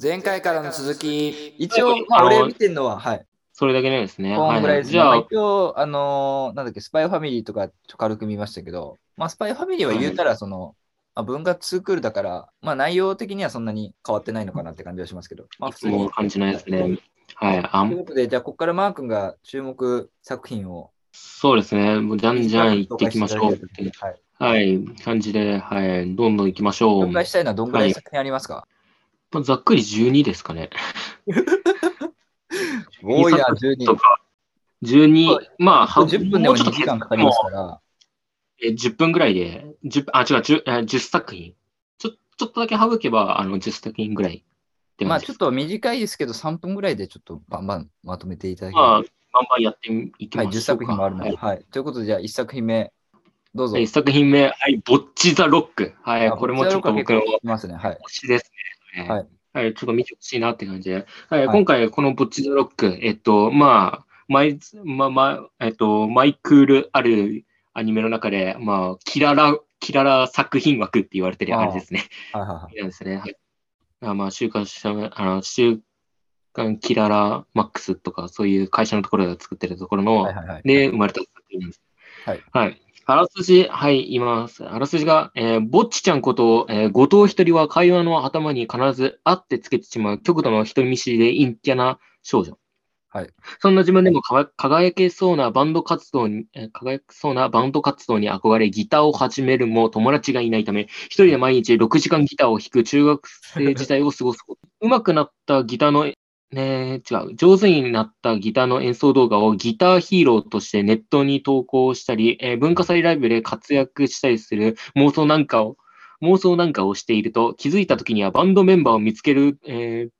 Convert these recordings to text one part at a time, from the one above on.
前回からの続き。一応、まあ、俺見てるのは、はい。それだけですね。こんぐらいですね。じゃあまあ、一応、あのーなんだっけ、スパイファミリーとかちょっと軽く見ましたけど、まあ、スパイファミリーは言うたら、その、まあ、文化ツークールだから、まあ、内容的にはそんなに変わってないのかなって感じはしますけど、まあ、普通に。感じないですね。はい。あということで、じゃあ、ここからマー君が注目作品を。そうですね。もうじゃんじゃん行っていきましょう。はい。はい。感じで、はい。どんどん行きましょう。紹介したいのはどんぐらい作品ありますか、まあざっくり12ですかね。多いな、12。とか。12、まあ、は10分でも2時間かかりますから。え10分ぐらいで、10あ、違う、10, え10作品。ちょちょっとだけ省けば、あの、10作品ぐらいまあ。ちょっと短いですけど、3分ぐらいでちょっとバンバンまとめていただけれまあ、ば。バンバンやっていきはい、10ましょうか。作品もあるので。はいはい。ということで、じゃあ1作品目、どうぞ。はい、一作品目、はい、ボッチ・ザ・ロック。はい、あこれもちょっと僕の。推しですね。はい。はい、ちょっと見てほしいなって感じで。はい、はい今回、このボッチ・ザ・ロック、えっと、まあ、マイ、ま、ま、えっと、マイクールあるアニメの中で、まあ、キララ、キララ作品枠って言われてるあれですね。はいはいはい。ですね。はい。あまあ、週刊誌、あの、週刊キララマックスとか、そういう会社のところが作ってるところの、はいはいはい。で、生まれた作品なんです。はい。はい。あらすじ、はい、言います。あらすじが、えーぼっちちゃんこと、えー後藤一人は会話の頭に必ずあってつけてしまう極度の人見知りで陰キャな少女。はい。そんな自分でも輝けそうなバンド活動に、えー輝けそうなバンド活動に憧れ、ギターを始めるも友達がいないため、一人で毎日6時間ギターを弾く中学生時代を過ごすこと。上手くなったギターのね違う。上手になったギターの演奏動画をギターヒーローとしてネットに投稿したり、えー文化祭ライブで活躍したりする妄想なんかを、妄想なんかをしていると、気づいた時にはバンドメンバーを見つける、えー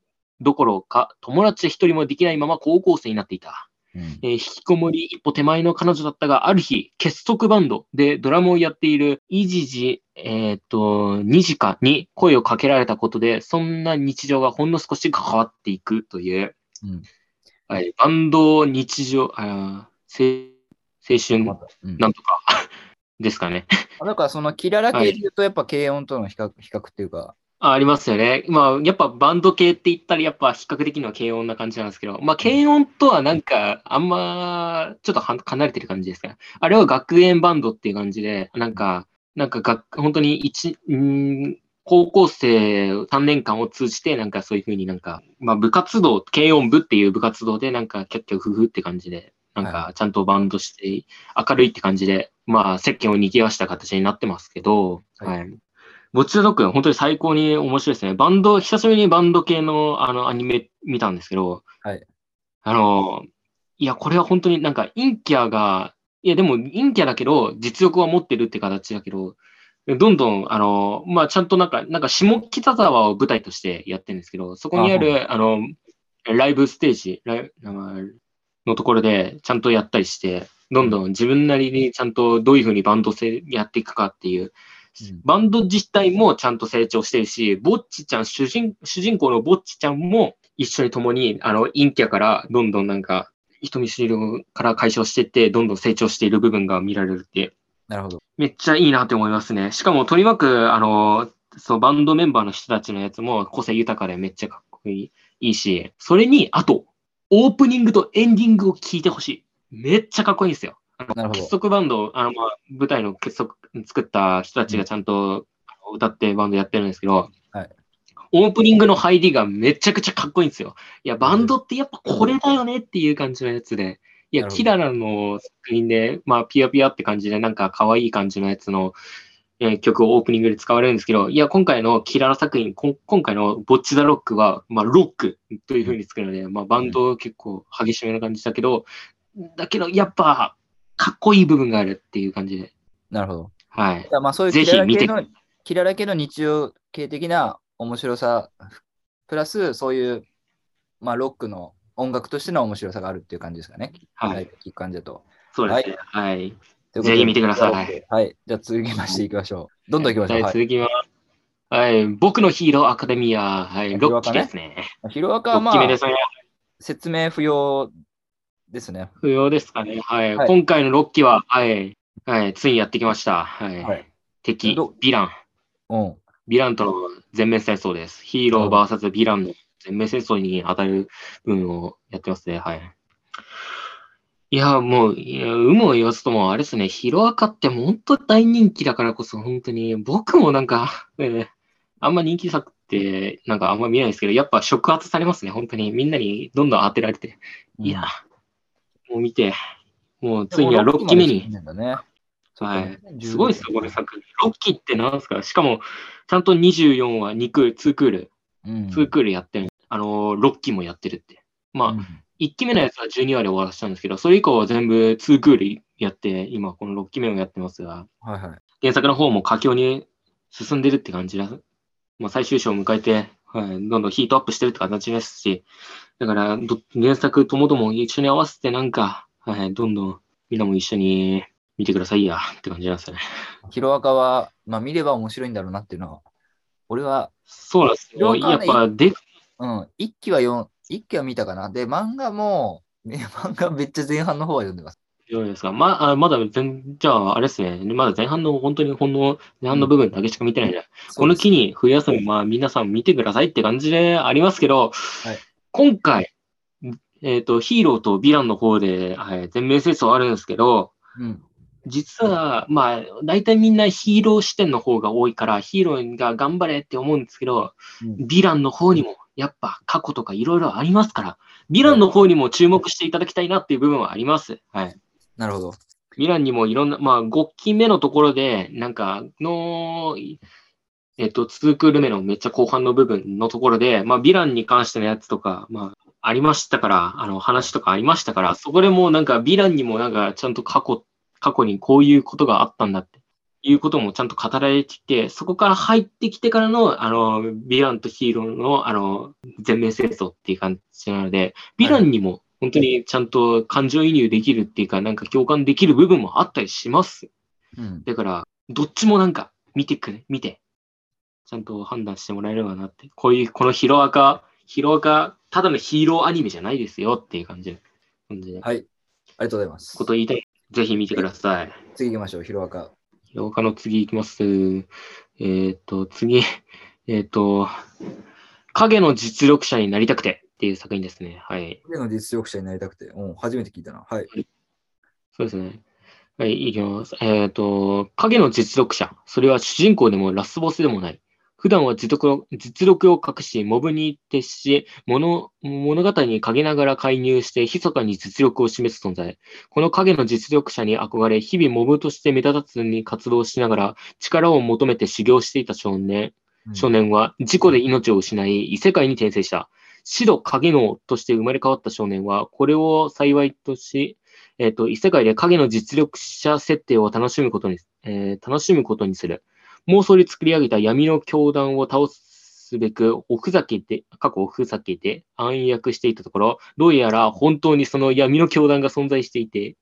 どころか、友達一人もできないまま高校生になっていた。うん。えー引きこもり一歩手前の彼女だったが、ある日、結束バンドでドラムをやっているイジジ、えっ、と、ニジカに声をかけられたことで、そんな日常がほんの少し変わっていくという、うん。はい、バンド日常、あー青青春なんとか ですかね。だからそのキララ系で言うと、やっぱ軽音との比較比較っていうか、あありますよね。まあ、やっぱバンド系って言ったら、やっぱ比較的には軽音な感じなんですけど、まあ、軽音とはなんか、あんま、ちょっとは離れてる感じですかね。あれは学園バンドっていう感じで、なんか、なんか学、本当に一、ん高校生3年間を通じて、なんかそういうふうになんか、まあ部活動、軽音部っていう部活動で、なんかキャッキャフフって感じで、なんはかちゃんとバンドして、明るいって感じで、まあ世間を賑わした形になってますけど、はいはい。ボッチザドッグ、本当に最高に面白いですね。バンド、久しぶりにバンド系のあのアニメ見たんですけど、はい。あの、いや、これは本当になんか陰キャが、いや、でも陰キャだけど、実力は持ってるって形だけど、どんどん、あの、まあ、ちゃんとなんか、なんか下北沢を舞台としてやってるんですけど、そこにある、あの、ライブステージライのところでちゃんとやったりして、どんどん自分なりにちゃんとどういうふうにバンドせやっていくかっていう、うんバンド自体もちゃんと成長してるし、ぼっちちゃん、主人主人公のぼっちちゃんも一緒に共に、あの、陰キャからどんどんなんか、人見知りから解消していって、どんどん成長している部分が見られるって、なるほど。めっちゃいいなって思いますね。しかも取り巻く、あの、そう、バンドメンバーの人たちのやつも個性豊かでめっちゃかっこいいいいし、それに、あと、オープニングとエンディングを聞いてほしい。めっちゃかっこいいんですよ。結束バンド、あの、まあ、舞台の結束作った人たちがちゃんと歌ってバンドやってるんですけど、はい。オープニングの入りがめちゃくちゃかっこいいんですよ。いや、バンドってやっぱこれだよねっていう感じのやつで、いや、キララの作品で、まあ、ピヤピヤって感じで、なんか可愛い感じのやつの、えー曲をオープニングで使われるんですけど、いや、今回のキララ作品、今回のボッチザロックは、まあ、ロックという風に作るので、まあ、バンド結構激しめな感じだけど、だけど、やっぱ、かっこいい部分があるっていう感じで、なるほど。はい。まあそういうキララ系見てのキララ系の日常系的な面白さ、プラスそういう、まあ、ロックの音楽としての面白さがあるっていう感じですかね。はい。聞く感じだと。そうですね。はい。といぜひ見てください。はい。じゃあ続きましていきましょう。どんどん行きましょう。はい、はい。続きます。はい。僕のヒーローアカデミア。はい。ヒロですね。ヒロアカロはまあ。説明不要ですね。不要ですかね。はい。はい今回のロッキーは、はい。はい。ついにやってきました。はい。はい敵ど、ヴィラン。うん。ヴィランとの全面戦争です。ヒーロー VS ヴィランの全面戦争に当たる部分をやってますね。はい。いや、もう、有無を言わずとも、あれですね、ヒロアカって本当大人気だからこそ、本当に、僕もなんか、えーあんま人気作って、なんかあんま見ないですけど、やっぱ触発されますね、本当に。みんなにどんどん当てられて。いや、もう見て、もうついには6期目に。すごいですよ、これ作品。6期ってなんですか？しかも、ちゃんと24話2クール、2クール、うん。2クールやってる。あのー、6期もやってるって。まあ、うん1期目のやつは12話で終わらせたんですけど、それ以降は全部2クールやって、今この6期目をやってますが、はいはい。原作の方も佳境に進んでるって感じだ。まあ、最終章を迎えて、はい、どんどんヒートアップしてるって形ですし、だからど、原作ともども一緒に合わせてなんか、はい、どんどんみんなも一緒に見てくださいやって感じなんですよね。ヒロアカは、まあ見れば面白いんだろうなっていうのは、俺は、そうなんですよ。やっぱで、うん、一期は読ん、一期は見たかな。で、漫画も、ね、漫画めっちゃ前半の方は読んでます。どうですか？まあ、まだ全、じゃあ、あれですね。まだ前半の、本当にほんの前半の部分だけしか見てないね。この機に冬休み、まあ皆さん見てくださいって感じでありますけど、はい今回、えっ、と、ヒーローとヴィランの方で、はい、全面戦争あるんですけど、うん。実は、まあ、大体みんなヒーロー視点の方が多いから、ヒーローが頑張れって思うんですけど、うんヴィランの方にも、やっぱ過去とかいろいろありますから、ヴィランの方にも注目していただきたいなっていう部分はあります。はい。なるほど。ミランにもいろんな、まあ、5期目のところで、なんか、の、えっと、2クール目のめっちゃ後半の部分のところで、まあ、ヴィランに関してのやつとか、まあ、ありましたから、あの、話とかありましたから、そこでもうなんか、ヴィランにもなんか、ちゃんと過去、過去にこういうことがあったんだっていうこともちゃんと語られてきて、そこから入ってきてからの、あの、ヴィランとヒーローの、あの、全面戦争っていう感じなので、ヴィランにも本当にちゃんと感情移入できるっていうか、なんか共感できる部分もあったりします。うん。だから、どっちもなんか見てくれ、見て、ちゃんと判断してもらえればなって。こういう、このヒロアカ、ヒロアカ、ただのヒーローアニメじゃないですよっていう感じで、感じで、はい。ありがとうございますこ。と言いたい。ぜひ見てください。次行きましょう、ヒロアカ。ヒロアカの次いきます。えっ、と、次、えっ、と、影の実力者になりたくてっていう作品ですね。はい。影の実力者になりたくて、うん、初めて聞いたな。はい。そうですね。はい、いきます。えっ、と、影の実力者。それは主人公でもラスボスでもない。普段は実力を実力を隠し、モブに徹し、物物語に陰ながら介入して、密かに実力を示す存在。この影の実力者に憧れ、日々モブとして目立たずに活動しながら、力を求めて修行していた少年。うん少年は事故で命を失い、異世界に転生した。死度影のとして生まれ変わった少年は、これを幸いとし、えっ、と、異世界で影の実力者設定を楽しむことに、えー楽しむことにする。妄想で作り上げた闇の教団を倒すべく、おふざけて、過去おふざけて暗躍していたところ、どうやら本当にその闇の教団が存在していて、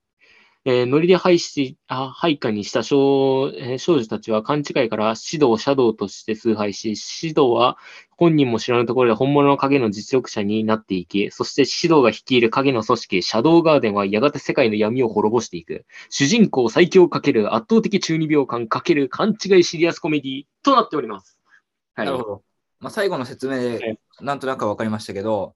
えーノリで配しあ配下にした少,、えー少女たちは勘違いから指導、シャドウとして崇拝し、指導は本人も知らぬところで本物の影の実力者になっていき、そして指導が率いる影の組織、シャドウガーデンはやがて世界の闇を滅ぼしていく。主人公最強かける圧倒的中二病感かける勘違いシリアスコメディとなっております。はい。なるほど。まあ、最後の説明はでい、なんとなく分かりましたけど、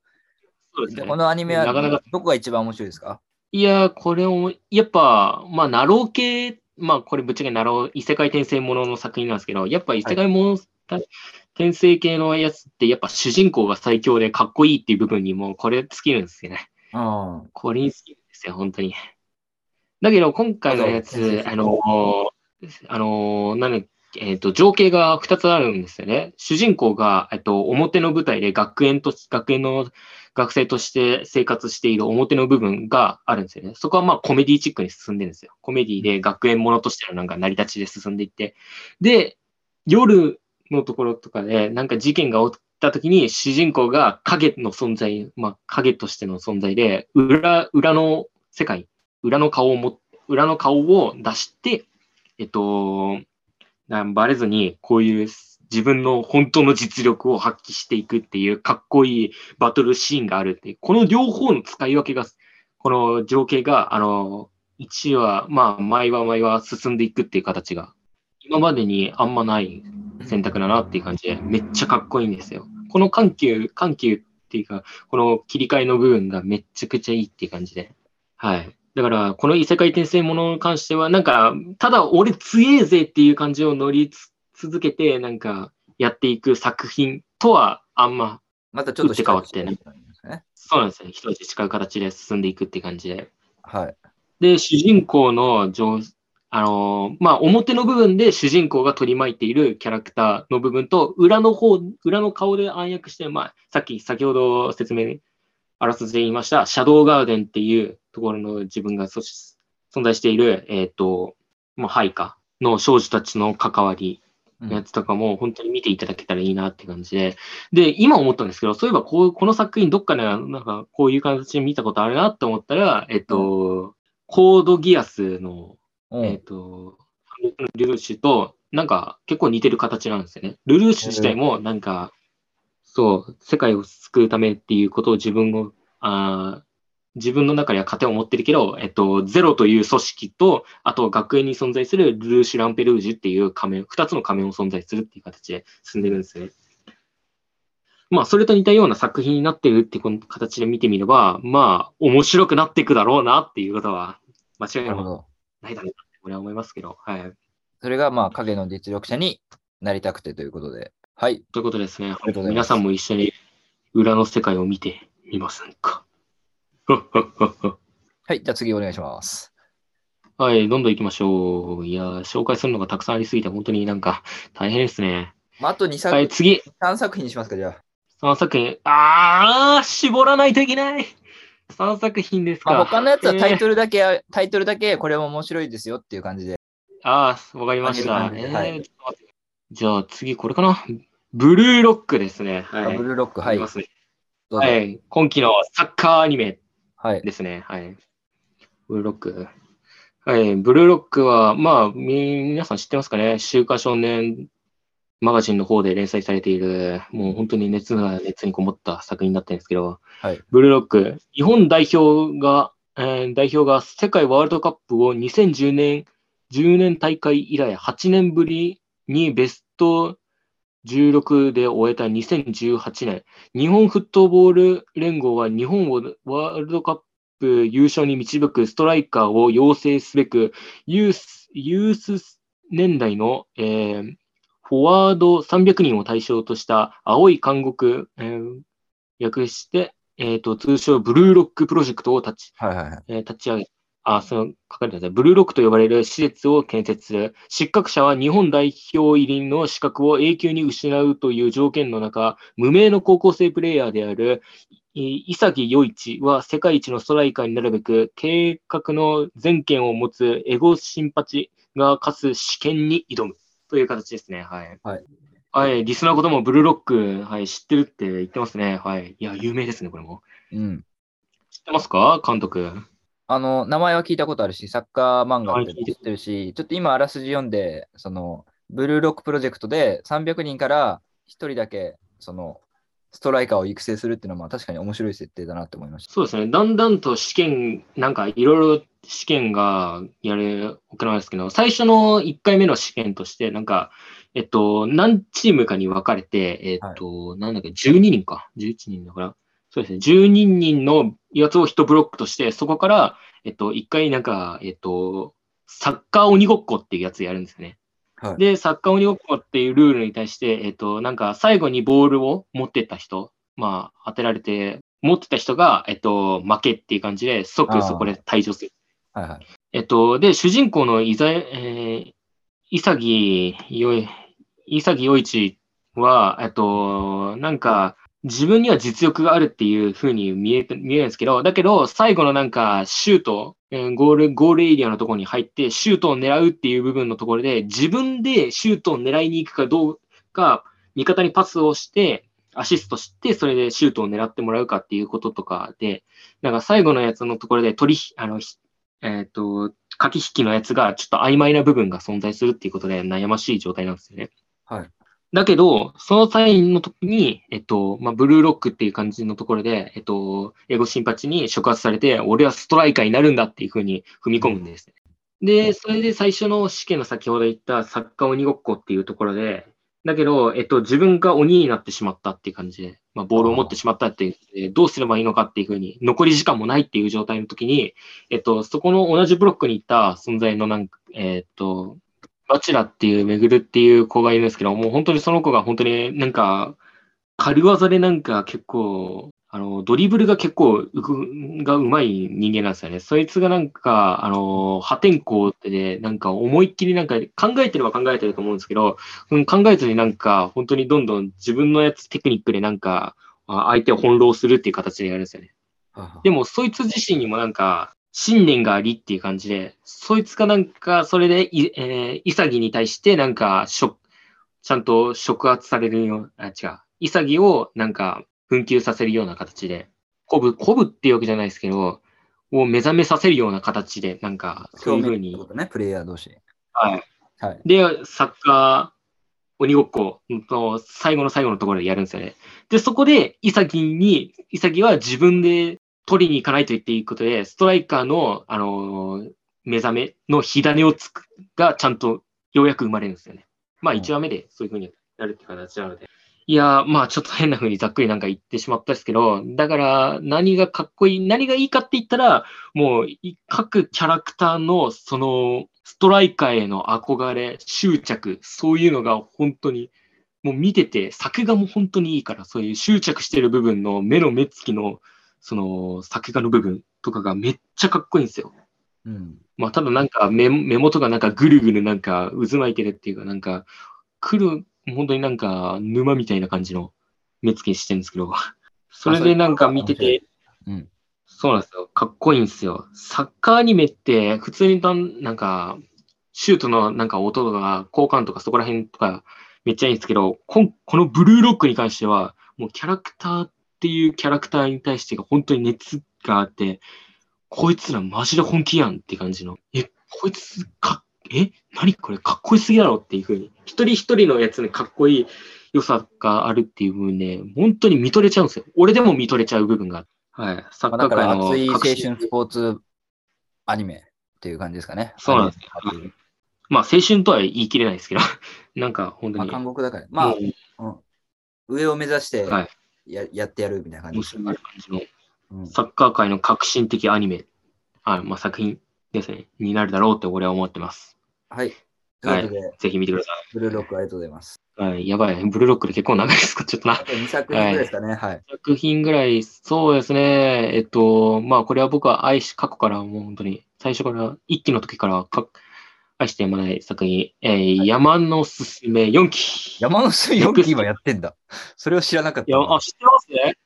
そうですねじゃあこのアニメはどこが一番面白いですか？いや、これを、やっぱ、まあ、なろう系、まあ、これぶっちゃけナロー、異世界転生ものの作品なんですけど、やっぱ異世界もの、転生系のやつって、やっぱ主人公が最強でかっこいいっていう部分にも、これ尽きるんですよね。あこれに尽きるんですよ、本当に。だけど、今回のやつ、あの、あの、なんえっ、と、情景が2つあるんですよね。主人公が、えっと、表の舞台で学園と、学園の学生として生活している表の部分があるんですよね。そこはまあコメディチックに進んでるんですよ。コメディで学園ものとしてのなんか成り立ちで進んでいって。で、夜のところとかでなんか事件が起きた時に主人公が影の存在、まあ影としての存在で、裏、裏の世界、裏の顔をも、裏の顔を出して、えっと、なバレずにこういう自分の本当の実力を発揮していくっていうかっこいいバトルシーンがあるっていう、この両方の使い分けが、この情景が、あの、1話、まあ、毎話毎話進んでいくっていう形が、今までにあんまない選択だなっていう感じで、めっちゃかっこいいんですよ。この緩急、緩急っていうか、この切り替えの部分がめっちゃくちゃいいっていう感じで。はい。だから、この異世界転生ものに関しては、なんか、ただ俺強えぜっていう感じを乗り続けて、なんか、やっていく作品とは、あんま、またちょっと変わってねね。そうなんですよね。一味違う形で進んでいくって感じで。はい。で、主人公の上、あのーまあ、表の部分で主人公が取り巻いているキャラクターの部分と、裏の方、裏の顔で暗躍して、まあ、さっき、先ほど説明、あらすじで言いました、シャドウガーデンっていうところの自分が存在している、えっ、と、まあ、配下の少女たちの関わりのやつとかも本当に見ていただけたらいいなって感じで、で、今思ったんですけど、そういえばこう、この作品どっかでなんかこういう形で見たことあるなって思ったら、えっと、コードギアスの、うん。えっと、ルルーシュとなんか結構似てる形なんですよね。ルルーシュ自体もなんか、そう、世界を救うためっていうことを自分を、あー自分の中では糧を持ってるけど、えっと、ゼロという組織と、あと学園に存在するルルーシュ・ランペルージュっていう仮面、二つの仮面を存在するっていう形で進んでるんですね。まあ、それと似たような作品になってるってこの形で見てみれば、まあ、面白くなっていくだろうなっていうことは、間違いないだろうなって俺は思いますけど、はい。それが、まあ、影の実力者になりたくてということで。はい。ということですね。す皆さんも一緒に裏の世界を見てみませんか？はい。じゃあ次お願いします。はい、どんどん行きましょう。いやー、紹介するのがたくさんありすぎて、本当になんか大変ですね。まあ、あと2作、はい、次、3作品にしますか、じゃあ。3作品。あー、絞らないといけない。3作品ですか。まあ、他のやつはタイル。トルだけ、タイトルだけこれも面白いですよっていう感じで。あー、わかりました。じゃあ次、これかな。ブルーロックですね。はい。あブルーロック、はい。はい。今期のサッカーアニメはい。ですね。はい。ブルーロック。はい。ブルーロックは、まあ、み皆さん知ってますかね？週刊少年マガジンの方で連載されている、もう本当に熱が熱にこもった作品になってるんですけど、はい。ブルーロック、日本代表が、えー代表が世界ワールドカップを2010年、10年大会以来8年ぶりにベスト16で終えた2018年、日本フットボール連合は日本をワールドカップ優勝に導くストライカーを養成すべく、ユースユース年代の、えーフォワード300人を対象とした青い監獄、えー略して、えっ、と、通称ブルーロックプロジェクトを立ち、はいはいはい。えー立ち上げ、あ、その、書かれてください。ブルーロックと呼ばれる施設を建設する。失格者は日本代表入りの資格を永久に失うという条件の中、無名の高校生プレイヤーである、い潔余一は世界一のストライカーになるべく、計画の全権を持つエゴシンパチが課す試験に挑むという形ですね。はい。はい。はい、リスナーこともブルーロック、はい、知ってるって言ってますね。はい。いや、有名ですね、これも。うん。知ってますか？監督。あの、名前は聞いたことあるし、サッカー漫画って知ってるし、ちょっと今あらすじ読んで、その、ブルーロックプロジェクトで300人から1人だけ、その、ストライカーを育成するっていうのは、まあ確かに面白い設定だなって思いました。そうですね。だんだんと試験、なんかいろいろ試験がやれ、行われですけど、最初の1回目の試験として、なんか、えっと、何チームかに分かれて、えっと、なんだっけ、12人か。11人だから。そうですね。12人のやつを1ブロックとして、そこから、えっと、1回なんか、えっと、サッカー鬼ごっこっていうやつやるんですよね。はいで、サッカー鬼ごっこっていうルールに対して、えっと、なんか最後にボールを持ってった人、まあ、当てられて、持ってた人が、えっと、負けっていう感じで、即そこで退場する。はいはい。えっと、で、主人公のいざ、えー、潔よい、潔陽一は、えっと、なんか、自分には実力があるっていう風に見え、見えるんですけど、だけど、最後のなんか、シュート、ゴール、ゴールエリアのところに入って、シュートを狙うっていう部分のところで、自分でシュートを狙いに行くかどうか、味方にパスをして、アシストして、それでシュートを狙ってもらうかっていうこととかで、なんか最後のやつのところで取り、あの、えっ、と、駆け引きのやつがちょっと曖昧な部分が存在するっていうことで悩ましい状態なんですよね。はい。だけど、その際の時に、えっと、まあ、ブルーロックっていう感じのところで、えっと、エゴシンパチに触発されて、俺はストライカーになるんだっていうふうに踏み込むんですね。で、それで最初の試験の先ほど言ったサッカー鬼ごっこっていうところで、だけど、えっと、自分が鬼になってしまったっていう感じで、まあ、ボールを持ってしまったっていう、えどうすればいいのかっていうふうに、残り時間もないっていう状態の時に、えっと、そこの同じブロックにいた存在のなんか、えっと、バチラっていう、めぐるっていう子がいるんですけど、もう本当にその子が本当になんか、軽技でなんか結構、あの、ドリブルが結構うくがうまい人間なんですよね。そいつがなんか、あの、破天荒ってね、なんか思いっきりなんか考えてるは考えてると思うんですけど、うん考えずになんか本当にどんどん自分のやつテクニックでなんか、あ相手を翻弄するっていう形でやるんですよね。でも、そいつ自身にもなんか、信念がありっていう感じで、そいつがなんか、それでい、えー、イサギに対してなんか、しょ、ちゃんと触発されるよう、あ、違う。イサギをなんか、紛糾させるような形で、鼓舞、鼓舞っていうわけじゃないですけど、を目覚めさせるような形で、なんか、そういうふうにってこ、とね、プレイヤー同士。はい。はい。で、サッカー、鬼ごっこの最後の最後のところでやるんですよね。で、そこで、イサギに、イサギは自分で取りに行かないと言っていいことで、ストライカーの、あのー目覚めの火種をつく、がちゃんとようやく生まれるんですよね。まあ、うん1話目でそういう風になるって形なので。いやー、まあ、ちょっと変な風にざっくりなんか言ってしまったんですけど、だから、何がかっこいい、何がいいかって言ったら、もう、い各キャラクターの、その、ストライカーへの憧れ、執着、そういうのが本当に、もう見てて、作画も本当にいいから、そういう執着してる部分の目の目つきの、その、作画の部分とかがめっちゃかっこいいんですよ。うん。まあ、ただなんか目、目元がなんかぐるぐるなんか渦巻いてるっていうか、なんか、来る、本当になんか沼みたいな感じの目つきしてるんですけど、それでなんか見てて、うん。そうなんですよ。かっこいいんですよ。サッカーアニメって、普通になんか、シュートのなんか音とか、交換とかそこら辺とか、めっちゃいいんですけど、こんこのブルーロックに関しては、もうキャラクターっていうキャラクターに対してが本当に熱があって、こいつらマジで本気やんって感じの。え、こいつか、え、何これかっこよすぎだろっていう風に。一人一人のやつにかっこいい良さがあるっていう部分で、本当に見とれちゃうんですよ。俺でも見とれちゃう部分が。はい。サッカー界の熱い青春スポーツアニメっていう感じですかね。そうなんですまあ青春とは言い切れないですけど、なんか本当まあ、に。韓国だから。まあ、うん上を目指してはいや,、やってやるみたいな感じ面白い感じのうんサッカー界の革新的アニメ、あまあ、作品ですね、になるだろうって俺は思ってます。はい。といぜひ見てくださブルーロックありがとうございます。い。はい、やばい、ブルーロックで結構長いですか、ちょっとなあ。と2作品ぐらいですかね。はい。作品ぐらい、そうですね。えっと、まあ、これは僕は愛し、過去からもう本当に、最初から、一期の時からか愛してやまない作品、えー山のすすめ4期。山の水4期今やってんだ。それを知らなかったいや、な。あ、知ってますね。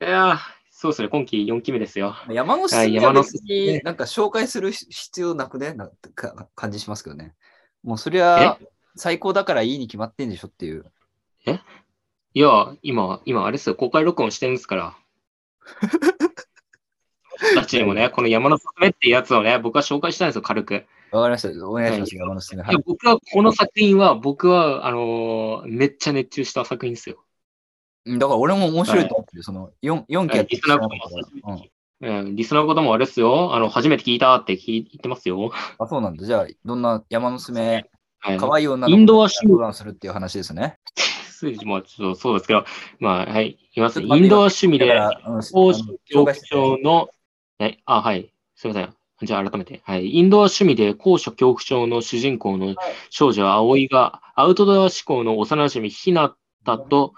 いやー、そうですね、今期4期目ですよ。山のはい水は別山のすになんか紹介する必要なくねなんか感じしますけどね。もうそりゃ最高だからいいに決まってんでしょっていう。いや、今、今、あれですよ、公開録音してるんですから。たちにもね、この山のすすめっていうやつをね、僕は紹介したんですよ、軽く。わかりました。お願いします。山の水。はい。僕は、この作品は、僕は、あのーめっちゃ熱中した作品ですよ。うんだから俺も面白いと思ってる。その 4, 4期やってリスナーの方もうんリスナーの方もあれですよ、あの、初めて聞いたって聞いてますよ。あ、そうなんだ。じゃあ、どんな山のすめ、はい。可愛い女インドア趣味相談するっていう話ですね。数字もちょっとそうですけど、まあ、はい、います。インドア趣味で、高あの紹介して症の、はい、あ、はい、すみません。じゃあ改めて。はい。インドア趣味で高所恐怖症の主人公の少女葵がアウトドア志向の幼馴染ひなたと、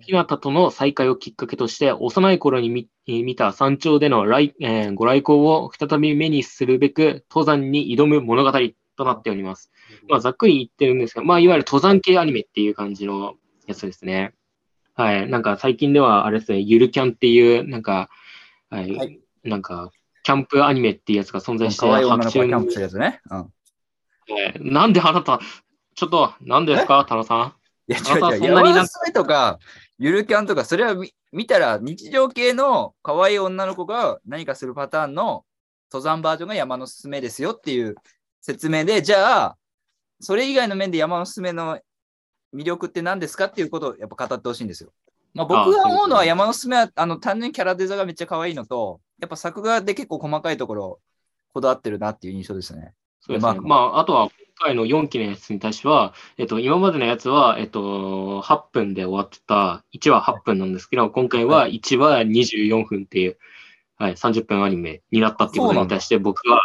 ひなたとの再会をきっかけとして、幼い頃に見た山頂での来、えーご来光を再び目にするべく登山に挑む物語となっております。まあ、ざっくり言ってるんですが、まあ、いわゆる登山系アニメっていう感じのやつですね。はい。なんか最近では、あれですね、ゆるキャンっていう、なんか、はい、はいなんか、キャンプアニメっていうやつが存在して、可愛い女の子が白昼キャンプするやつね。うん。えーなんであなた、ちょっと、なんですか、田野さん？いや、あなた違う違う。そんなになんか山のすめとか、ゆるキャンとか、それは見見たら日常系の可愛い女の子が何かするパターンの登山バージョンが山のすすめですよっていう説明で、じゃあ、それ以外の面で山のすすめの魅力って何ですかっていうことをやっぱ語ってほしいんですよ。まあ、僕が思うのは山のすすめはあの単純にキャラデザがめっちゃ可愛いのと、やっぱ作画で結構細かいところこだわってるなっていう印象ですね。そうですね。まあまあ、あとは、回の4期のやつに対しては、えっと、今までのやつは、えっと、8分で終わってた、1話8分なんですけど、今回は1話24分っていう、はい、30分アニメになったっていうことに対して、僕は、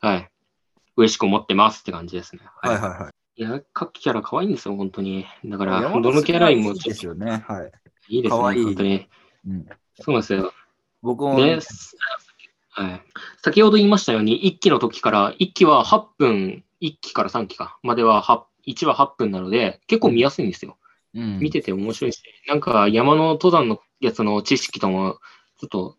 はい、嬉しく思ってますって感じですね。はいはいはい。いや、各キャラ可愛いんですよ、本当に。だか山ら、本どのキャラにもいいですよね。はい。いいですね、可愛い本当に。うん、そうなんですよ。僕も、で、すはい、先ほど言いましたように、1期の時から、1期は8分、1期から3期か、までは8 1話8分なので、結構見やすいんですよ。うん、見てて面白いし、なんか山の登山のやつの知識とも、ちょっと、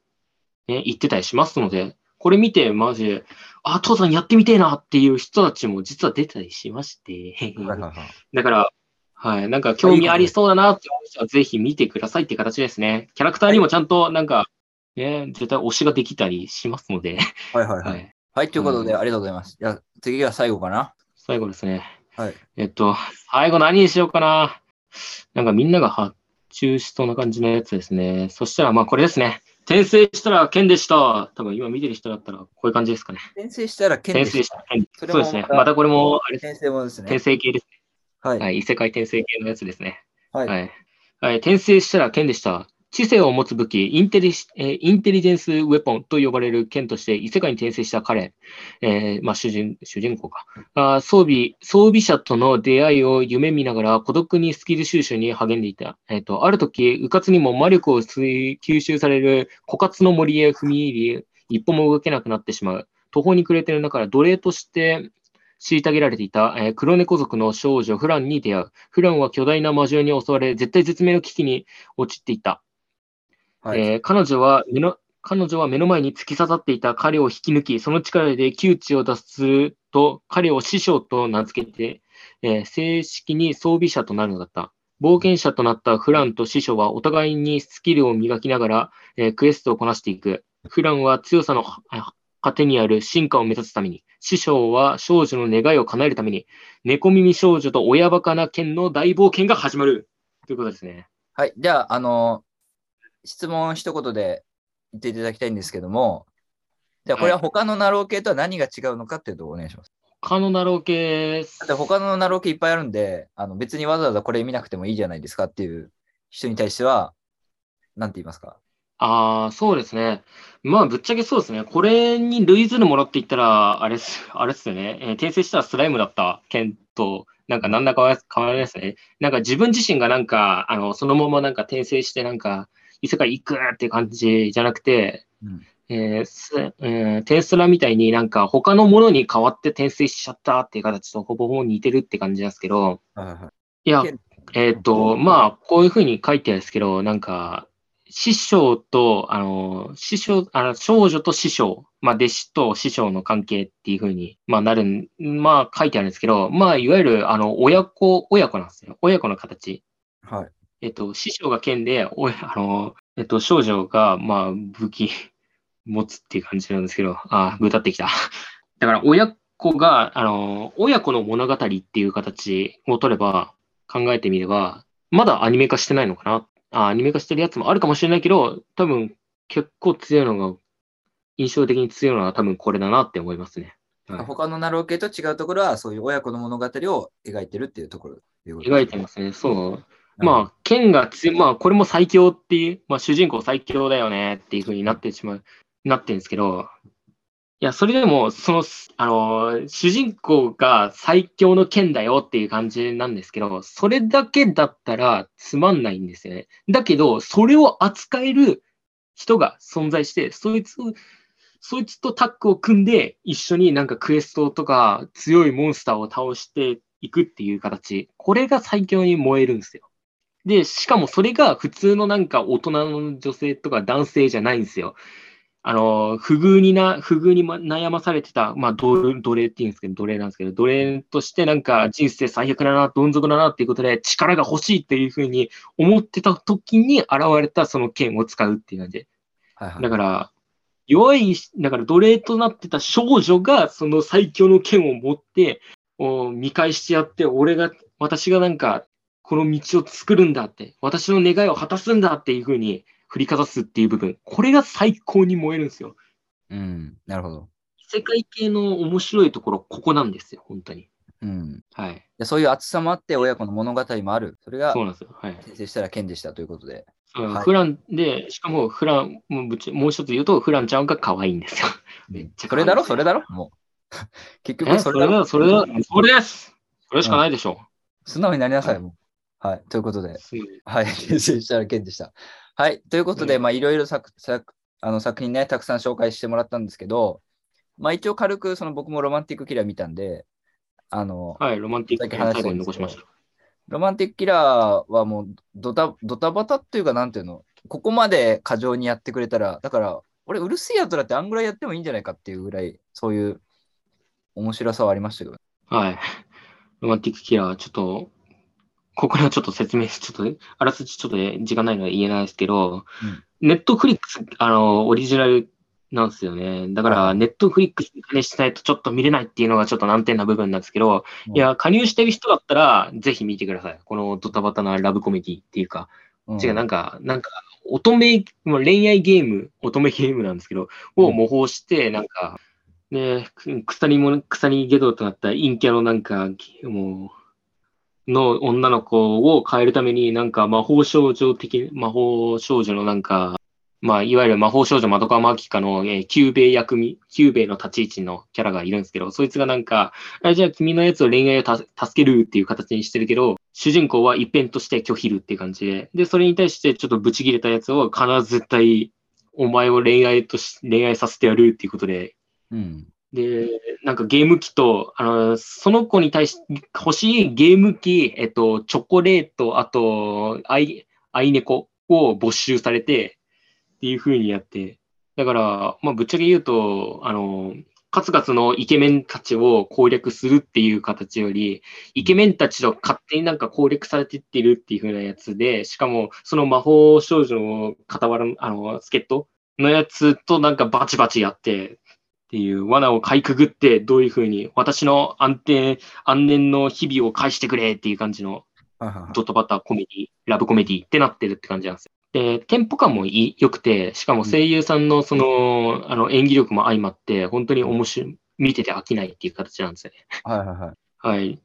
ね、言ってたりしますので、これ見て、マジで、あ、登山やってみてえなっていう人たちも実は出たりしまして、はいはいはい。だから、はい、なんか興味ありそうだなって思う人はぜひ見てくださいって形ですね。キャラクターにもちゃんとなんか、ね、絶対推しができたりしますので、はいはいは。はいい。はい、ということで、うんありがとうございます。じゃあ、次が最後かな？最後ですね。はい。えっと、最後何にしようかな。なんかみんなが発注しそうな感じのやつですね。そしたらまあこれですね。転生したら剣でした。多分今見てる人だったらこういう感じですかね。転生したら剣で転生し。した。そそうですねま。たこれも、あれ。転生ものです転ね。生系です。はい。はい。異世界転生系のやつですね。はい。はい。はい、転生したら剣でした。知性を持つ武器インテリ、インテリジェンスウェポンと呼ばれる剣として異世界に転生した彼、えーまあ、主人主人公かあ装備。装備者との出会いを夢見ながら孤独にスキル収集に励んでいた。えっとある時、うかつにも魔力を吸収される枯渇の森へ踏み入り、一歩も動けなくなってしまう。途方に暮れている中から奴隷として虐げられていた、えー黒猫族の少女フランに出会う。フランは巨大な魔獣に襲われ、絶対絶命の危機に陥っていた。はい。えー彼女は目の彼女は目の前に突き刺さっていた彼を引き抜き、その力で窮地を脱出すると、彼を師匠と名付けて、えー正式に装備者となるのだった。冒険者となったフランと師匠はお互いにスキルを磨きながら、えークエストをこなしていく。フランは強さのあ果てにある進化を目指すために、師匠は少女の願いを叶えるために、猫耳少女と親バカな剣の大冒険が始まる。ということですね。はい。じゃあ、あの、質問一言で言っていただきたいんですけども、じゃあ、これは他のなろう系とは何が違うのかっていうとお願いします。他のなろう系、だって他のなろう系いっぱいあるんで、あの別にわざわざこれ見なくてもいいじゃないですかっていう人に対しては、なんて言いますか？ああ、そうですね。まあ、ぶっちゃけそうですね。これに類ずるものって言ったら、あれっす、あれっすよね。えー転生したらスライムだった件と、なんかなんだかわ変わらないですね。なんか自分自身がなんか、あの、そのままなんか転生してなんか、異世界行くって感じじゃなくて、うんえーすえーテンスラみたいになんか他のものに変わって転生しちゃったっていう形とほぼほぼ似てるって感じなんですけど、はいやえっ、と、まあ、こういうふうに書いてあるんですけど、なんか、師匠と、あの、師匠、あの、少女と師匠、まあ、弟子と師匠の関係っていうふうに、まあ、なるん、まあ、書いてあるんですけど、まあ、いわゆる、あの、親子、親子なんですよ。親子の形。はい。えっと、師匠が剣で、おいあの、えっと、少女が、まあ、武器持つっていう感じなんですけど、あ、ぐたってきた。だから、親子が、あの、親子の物語っていう形を取れば、考えてみれば、まだアニメ化してないのかなあアニメ化してるやつもあるかもしれないけど、多分、結構強いのが、印象的に強いのは多分これだなって思いますね。はい他のナロー系と違うところは、そういう親子の物語を描いてるっていうところ描いてますね。そう。まあ、剣が強い、まあ、これも最強っていう、まあ、主人公最強だよねっていう風になってしまう、なってるんですけど、いや、それでも、その、あの、主人公が最強の剣だよっていう感じなんですけど、それだけだったらつまんないんですよね。だけど、それを扱える人が存在して、そいつ、そいつとタッグを組んで、一緒になんかクエストとか強いモンスターを倒していくっていう形。これが最強に燃えるんですよ。で、しかもそれが普通のなんか大人の女性とか男性じゃないんですよ。あの、不遇にな、不遇にま悩まされてた、まあ、奴奴隷って言うんですけど、奴隷なんですけど、奴隷としてなんか人生最悪だな、どん底だなっていうことで力が欲しいっていうふうに思ってた時に現れたその剣を使うっていう感じ。はいはいだから、弱い、だから奴隷となってた少女がその最強の剣を持って、お見返してやって、俺が、私がなんか、この道を作るんだって、私の願いを果たすんだっていう風に振りかざすっていう部分、これが最高に燃えるんですよ。うん、なるほど。世界系の面白いところ、ここなんですよ、本当に。うん。はい。でそういう厚さもあって、親子の物語もある。それがそうなんですよ。はい。先生したら剣でしたということで。うんはいフランで、しかもフラン、もうぶっちもう一つ言うと、フランちゃんが可愛いんですよ。めっちゃそれだろ？それだろ？もう。結え？局それだろ？それだ、それだ、それですそれしかないでしょ素直になりなさい、はいもう。はい。ということで、はい。先生したら剣でした。はい。ということで、うんまあ、いろいろ作作あの作品ね、たくさん紹介してもらったんですけど、まあ、一応軽く、その僕もロマンティックキラー見たんで、あの、はい、ロマンティックさっき話した最後に残しました。ロマンティックキラーはもうドタドタバタっていうか、なんていうの、ここまで過剰にやってくれたら、だから、俺、うるせえやつらってあんぐらいやってもいいんじゃないかっていうぐらい、そういう面白さはありましたけど。はい。ロマンティックキラー、ちょっと、ここではちょっと説明し、ちょっと、あらすじちょっとね時間ないので言えないですけど、ネットフリックス、あの、オリジナルなんですよね。だから、はいネットフリックスに加入しないとちょっと見れないっていうのがちょっと難点な部分なんですけど、うんいや、加入してる人だったら、ぜひ見てください。このドタバタなラブコメディっていうか、うん違う、なんか、なんか、乙女、もう恋愛ゲーム、乙女ゲームなんですけど、を模倣して、なんか、ね、く鎖も、鎖ゲドとなった陰キャのなんか、もう、の女の子を変えるために、なんか魔法少女的、魔法少女のなんか、まあ、いわゆる魔法少女まどかまきかの、えー、キューベイ役み、キューベイの立ち位置のキャラがいるんですけど、そいつがなんか、あじゃあ君のやつを恋愛を助けるっていう形にしてるけど、主人公は一辺として拒否るっていう感じで、で、それに対してちょっとブチ切れたやつを必ず絶対、お前を恋愛とし、恋愛させてやるっていうことで、うん。で、なんかゲーム機と、あの、その子に対し欲しいゲーム機、えっと、チョコレート、あと、アイ、アイネコを没収されて、っていう風にやって、だから、まあ、ぶっちゃけ言うと、あの、数々のイケメンたちを攻略するっていう形より、イケメンたちと勝手になんか攻略されてってるっていう風なやつで、しかも、その魔法少女の傍ら、あの、助っ人のやつとなんかバチバチやって、っていう罠をかいくぐって、どういう風に私の安定、安寧の日々を返してくれっていう感じのドタバタコメディ、ラブコメディってなってるって感じなんですよ。で、テンポ感もいい良くて、しかも声優さんのその、あの演技力も相まって、本当に面白い、見てて飽きないっていう形なんですよね。はいはいはい。はい。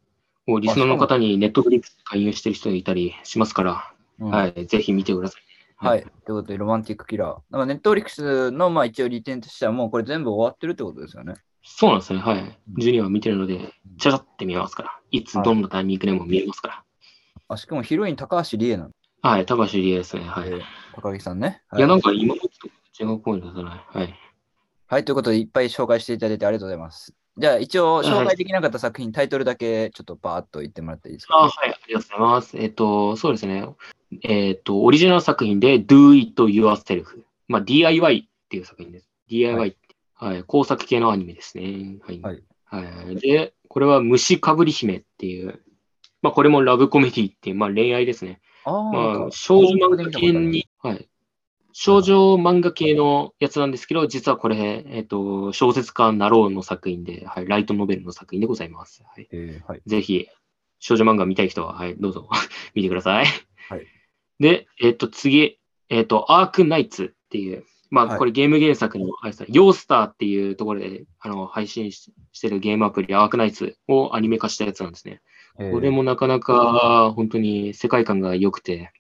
もうリスナーの方にネットフリックス加入してる人がいたりしますから、うんはい。ぜひ見てください。はい。ということで、ロマンティックキラー。だからネットフリックスのまあ一応利点としては、もうこれ全部終わってるってことですよね。そうなんですね。はい。12話見てるので、ちゃちゃって見ますから。いつどんなタイミングでも見えますから。あ、しかもヒロイン高橋理恵なの。はい。高橋理恵ですね。はい。えー高木さんね。いや、なんか。か今までと違うポイントだな。はい。はい、ということで、いっぱい紹介していただいてありがとうございます。じゃあ、一応、紹介できなかった作品、タイトルだけちょっとバーっと言ってもらっていいですか？あはい、ありがとうございます。えっ、と、そうですね。えっ、と、オリジナル作品で Do It Yourself。まあ、DIY っていう作品です。DIY って。はい、工作系のアニメですね。はい。はいはいで、これは虫かぶり姫っていう、まあ、これもラブコメディっていう、まあ、恋愛ですね。あーまあ少女漫画系に、はい。少女漫画系のやつなんですけど、実はこれ、えっ、と、小説家なろうの作品で、はい、ライトノベルの作品でございます。はい。えーはい。ぜひ、少女漫画見たい人は、はい、どうぞ 見てください。はい。で、えっ、と、次、えっ、と、アークナイツっていう、まあ、はいこれゲーム原作の、あれですねヨースターっていうところで、あの、配信ししてるゲームアプリ、アークナイツをアニメ化したやつなんですね。えーこれもなかなか、本当に世界観が良くて、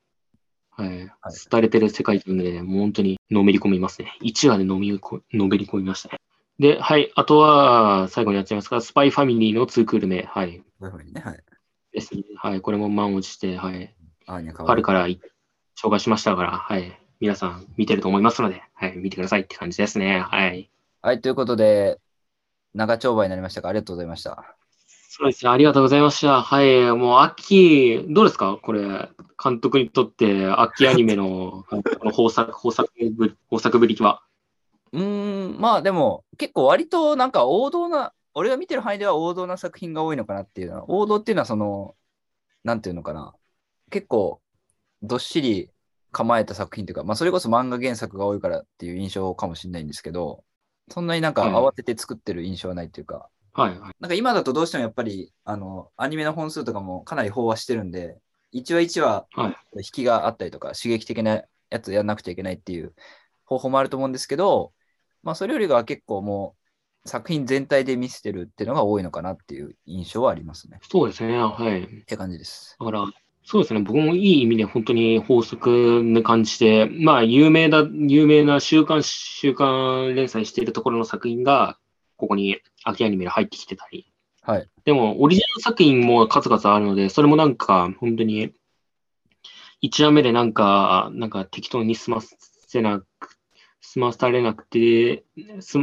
はい。廃れてる世界観で、もう本当にのめり込みますね。1話でのみこのめり込みましたね。で、はい。あとは、最後にやっちゃいますが、スパイファミリーの2クール目。はい。そういうふうにね。はい。ですね。はい。これも満を持して、はい。春からい紹介しましたから、はい。皆さん見てると思いますので、はい。見てくださいって感じですね。はい。はい、ということで、長丁場になりましたが、ありがとうございました。そうですね。ありがとうございました。はい。もう秋、どうですか？これ、監督にとって秋アニメの この豊作、豊作ぶり、豊作ぶりは。うーん、まあでも、結構割となんか王道な、俺が見てる範囲では王道な作品が多いのかなっていうのは、王道っていうのはその、なんていうのかな、結構どっしり構えた作品というか、まあそれこそ漫画原作が多いからっていう印象かもしれないんですけど、そんなになんかはい慌てて作ってる印象はないっていうか、はい。はい。なんか今だとどうしてもやっぱり、あの、アニメの本数とかもかなり飽和してるんで、一話一話はい。引きがあったりとか、刺激的なやつやんなくちゃいけないっていう方法もあると思うんですけど、まあ、それよりは結構もう、作品全体で見せてるっていうのが多いのかなっていう印象はありますね。そうですね。はい。って感じです。だから、そうですね。僕もいい意味で本当に法則な感じで、まあ、有名な、有名な週刊、週刊連載しているところの作品が、ここに秋アニメで入ってきてたり。はい。でも、オリジナル作品も数々あるので、それもなんか、本当に、一話目でなんか、なんか適当に済ませなく、済まされなくて、す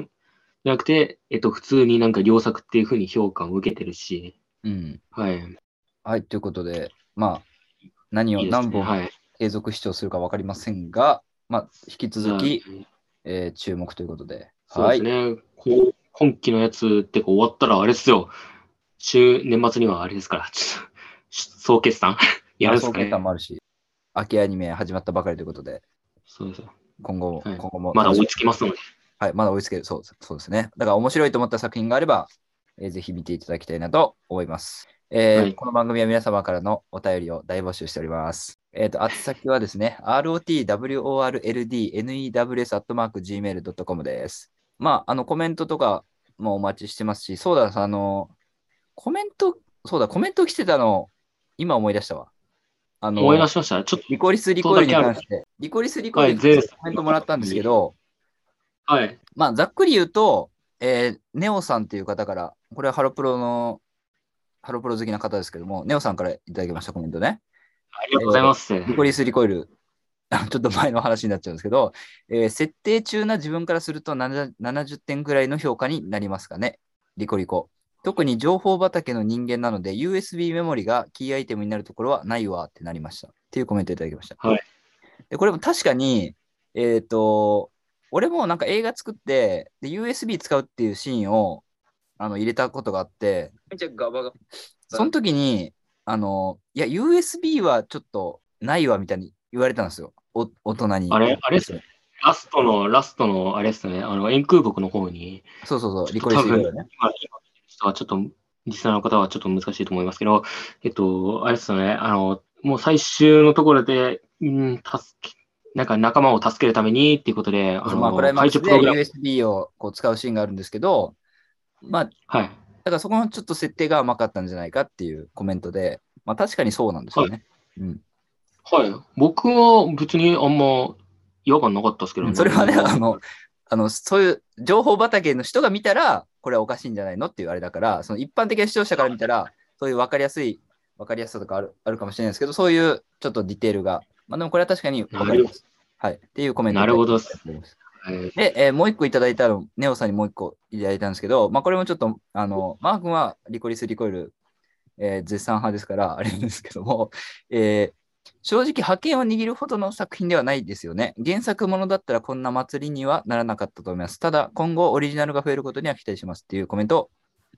なくて、えっと、普通になんか良作っていうふうに評価を受けてるし、うん。はい。はい。ということで、まあ、何を何本はい。継続視聴するか分かりませんが、まあ、引き続き、はいえー注目ということで。そうですね。こう今期のやつってか終わったらあれですよ。週、年末にはあれですから、ちょっと総決算？やるんですかねまあ総決。算もあるし、秋アニメ始まったばかりということで、そうですよ。今後、はい今後もまだ追いつきますので。はい、まだ追いつける。そうそうですね。だから面白いと思った作品があれば、えーぜひ見ていただきたいなと思います。えーはいこの番組は皆様からのお便りを大募集しております。えっ、と、宛先はですね、rotworldnews.gmail.com です。まあ、あの、コメントとかもお待ちしてますし、そうだ、あの、コメント、そうだ、コメント来てたの、今思い出したわ。あの、思い出しました？ちょっリコリスリコイルに関して、リコリスリコイルにコメントもらったんですけど、と、はい。まあ、ざっくり言うと、えーネオさんっていう方から、これはハロプロの、ハロプロ好きな方ですけども、ネオさんからいただきましたコメントね。ありがとうございます。リコリスリコイル、あちょっと前の話になっちゃうんですけど、えー設定中な自分からすると70 70点くらいの評価になりますかね。リコリコ。特に情報畑の人間なので、USB メモリがキーアイテムになるところはないわってなりました。っていうコメントいただきました。はいでこれも確かに、えっ、と、俺もなんか映画作ってで、USB 使うっていうシーンをあの入れたことがあって、めっちゃガバガバ。その時に、あの、いや、USB はちょっとないわみたいに言われたんですよ。お大人に。あれあれっすね。ラストの、ラストの、あれですね。あの、円空木の方に、そうそうそう、リコリスね。今、今人はちょっと、リスナーの方はちょっと難しいと思いますけど、えっと、あれですよね。あの、もう最終のところで、うん、助け、なんか仲間を助けるためにっていうことで、あまあ、の、クライマックスで解除プログラム。USB をこう使うシーンがあるんですけど、まあ、だはい。からそこのちょっと設定が甘かったんじゃないかっていうコメントで、まあ確かにそうなんですよね。うんはい。僕は別にあんま違和感なかったですけどね。それはね、あの、あの、そういう情報畑の人が見たら、これはおかしいんじゃないのっていうあれだから、その一般的な視聴者から見たら、そういう分かりやすい、分かりやすさとかあるあるかもしれないですけど、そういうちょっとディテールが、まあでもこれは確かに分かります。はい。っていうコメントなるほどいただいてますはいで、えーもう一個いただいたの、ネオさんにもう一個いただいたんですけど、まあこれもちょっと、あの、マー君はリコリス・リコイル、えー絶賛派ですから、あれなんですけども、えー正直覇権を握るほどの作品ではないですよね。原作ものだったらこんな祭りにはならなかったと思います。ただ、今後オリジナルが増えることには期待しますっていうコメントを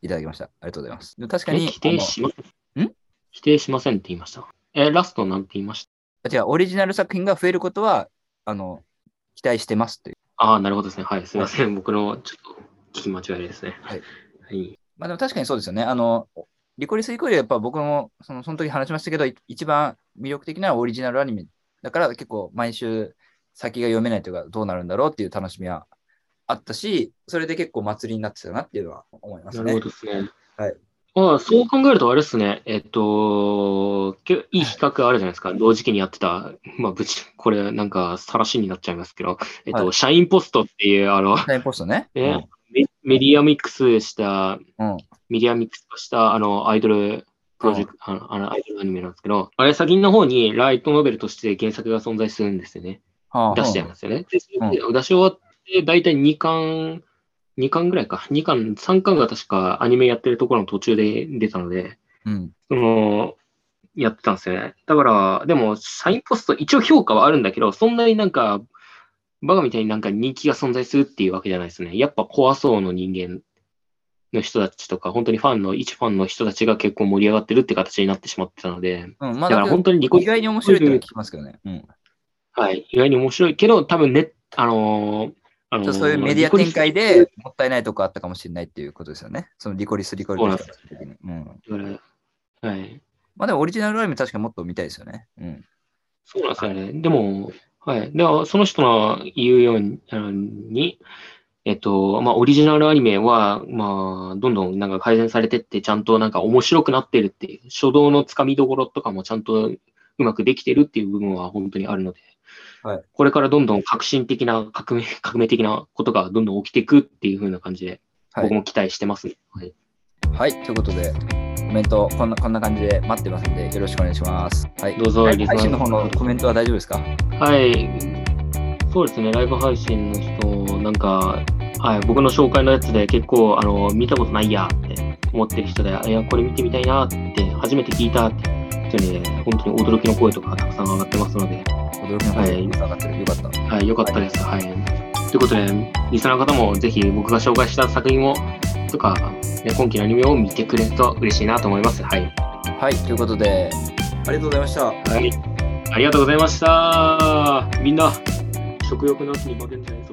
いただきました。ありがとうございます。で確かに、え否定しません？ん？否定しませんって言いました。え、ラストなんて言いました？あの違う、オリジナル作品が増えることは、あの、期待してますという。ああ、なるほどですね。はい。すみません。僕のちょっと聞き間違いですね。はい。はい。まあでも確かにそうですよね。あの、リコリス・リコイルはやっぱ僕もそのその時話しましたけど、い一番魅力的なオリジナルアニメだから結構毎週先が読めないというかどうなるんだろうっていう楽しみはあったし、それで結構祭りになってたなっていうのは思いますねなるほ。どですね。はい。ああ、そう考えるとあれですね。えっと、けいい比較あるじゃないですか。同時期にやってた、まあ、ぶち、これなんか、さらしになっちゃいますけど、えっと、はいシャインポストっていう、あの、タイムポストね。ねメメディアミックスした、うん。うん。メディアミックスした、あの、アイドルプロジェクト、あの、あのアイドルアニメなんですけど、あれ先の方にライトノベルとして原作が存在するんですよね。はあ出しちゃいますよね。でそれで出し終わって、大体2巻、2巻ぐらいか。2巻、3巻が確かアニメやってるところの途中で出たので、うん。その、やってたんですよね。だから、でも、サインポスト、一応評価はあるんだけど、そんなになんか、バカみたいになんか人気が存在するっていうわけじゃないですね。やっぱ怖そうの人間の人たちとか、本当にファンの、一ファンの人たちが結構盛り上がってるって形になってしまってたので、うん、まあ、だから本当にリコ意外に面白いって聞きますけどね。うん。はい、意外に面白いけど、多分ね、あのーあのーそういうメディア展開でもったいないとこあったかもしれないっていうことですよね。そのリコリス・リコイルの人たち的に。うん。はい。まあでもオリジナルアニメ確かもっと見たいですよね。うん。そうなんですよね。でも、はい。では、その人の言うように、えっと、まあ、オリジナルアニメは、まあ、どんどんなんか改善されてって、ちゃんとなんか面白くなってるっていう、初動のつかみどころとかもちゃんとうまくできてるっていう部分は本当にあるので、はいこれからどんどん革新的な、革命、革命的なことがどんどん起きていくっていう風な感じで、はい僕も期待してますね。はい。はい、ということで、コメントこんなこんな感じで待ってますんで、よろしくお願いします。はい、どうぞ配信の方のコメントは大丈夫ですか？はい。そうですね、ライブ配信の人、なんか、はい、僕の紹介のやつで結構、あの、見たことないやって思ってる人で、いや、これ見てみたいなって、初めて聞いたって、本当にね、本当に驚きの声とかがたくさん上がってますので、驚きの声が上がってる。よかった。はい、よかったです。はい。ということで、リスナーの方もぜひ僕が紹介した作品を、とか、ね、今期のアニメを見てくれると嬉しいなと思います。はい。はい、ということで、ありがとうございました。はい。ありがとうございました。みんな、食欲の秋に負けんじゃない